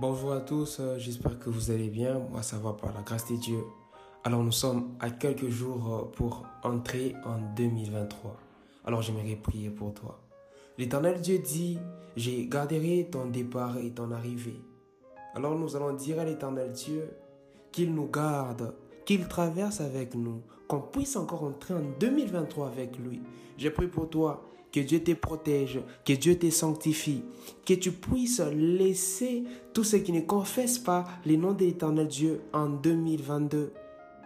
Bonjour à tous, euh, j'espère que vous allez bien. Moi, ça va par la grâce de Dieu. Alors, nous sommes à quelques jours euh, pour entrer en 2023. Alors, j'aimerais prier pour toi. L'éternel Dieu dit, j'ai garderai ton départ et ton arrivée. Alors, nous allons dire à l'éternel Dieu qu'il nous garde, qu'il traverse avec nous, qu'on puisse encore entrer en 2023 avec lui. Je prie pour toi que Dieu te protège, que Dieu te sanctifie, que tu puisses laisser tous ceux qui ne confessent pas les noms de l'éternel Dieu en 2022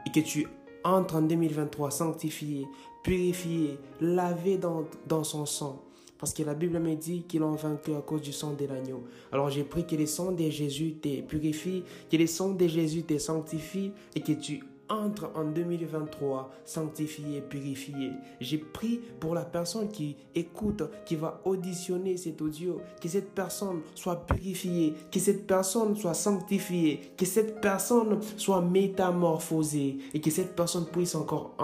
et que tu entres en 2023 sanctifié, purifié, lavé dans, dans son sang. Parce que la Bible me dit qu'il a vaincu à cause du sang de l'agneau. Alors j'ai pris que le sang de Jésus te purifie, que le sang de Jésus te sanctifie et que tu entre en 2023 sanctifié, purifié. J'ai pris pour la personne qui écoute, qui va auditionner cet audio, que cette personne soit purifiée, que cette personne soit sanctifiée, que cette personne soit métamorphosée et que cette personne puisse encore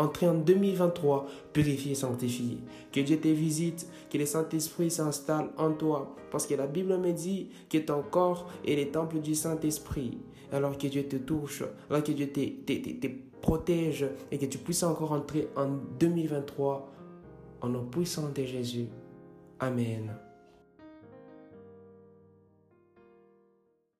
entrer en 2023 purifié, sanctifié. Que Dieu te visite, que le Saint-Esprit s'installe en toi. Parce que la Bible me dit que ton corps est le temple du Saint-Esprit alors que Dieu te touche, alors que Dieu te, te, protège et que tu puisses encore entrer en 2023 en nom puissant de Jésus. Amen.